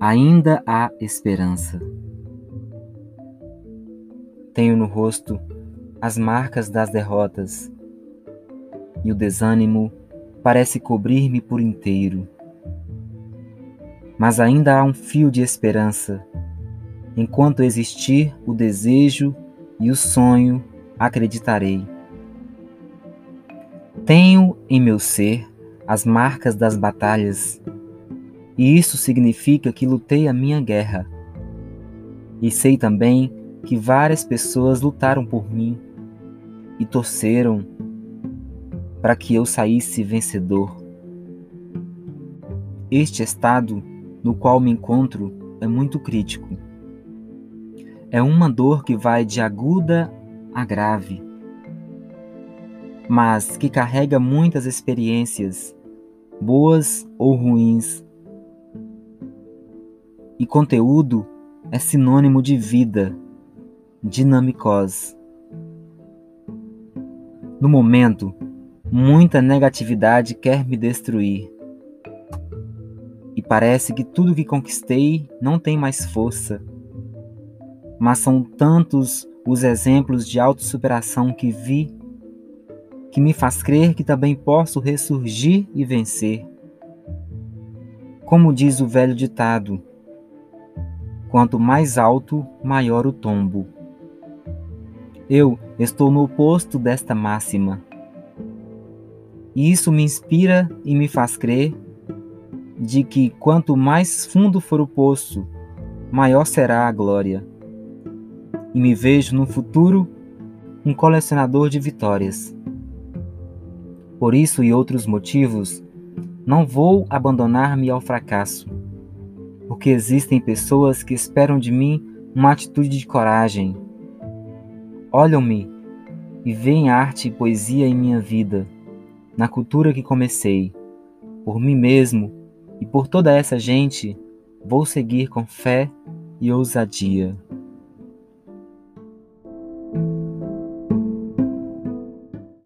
ainda há esperança. Tenho no rosto as marcas das derrotas e o desânimo parece cobrir-me por inteiro. Mas ainda há um fio de esperança. Enquanto existir o desejo e o sonho, acreditarei. Tenho em meu ser as marcas das batalhas, e isso significa que lutei a minha guerra. E sei também que várias pessoas lutaram por mim e torceram para que eu saísse vencedor. Este estado no qual me encontro é muito crítico. É uma dor que vai de aguda a grave, mas que carrega muitas experiências, boas ou ruins. E conteúdo é sinônimo de vida, dinamicose. No momento, muita negatividade quer me destruir. E parece que tudo que conquistei não tem mais força. Mas são tantos os exemplos de autossuperação que vi que me faz crer que também posso ressurgir e vencer. Como diz o velho ditado, quanto mais alto, maior o tombo. Eu estou no oposto desta máxima. E isso me inspira e me faz crer de que quanto mais fundo for o poço, maior será a glória. E me vejo no futuro um colecionador de vitórias. Por isso e outros motivos, não vou abandonar-me ao fracasso, porque existem pessoas que esperam de mim uma atitude de coragem. Olham-me e veem arte e poesia em minha vida, na cultura que comecei. Por mim mesmo e por toda essa gente, vou seguir com fé e ousadia.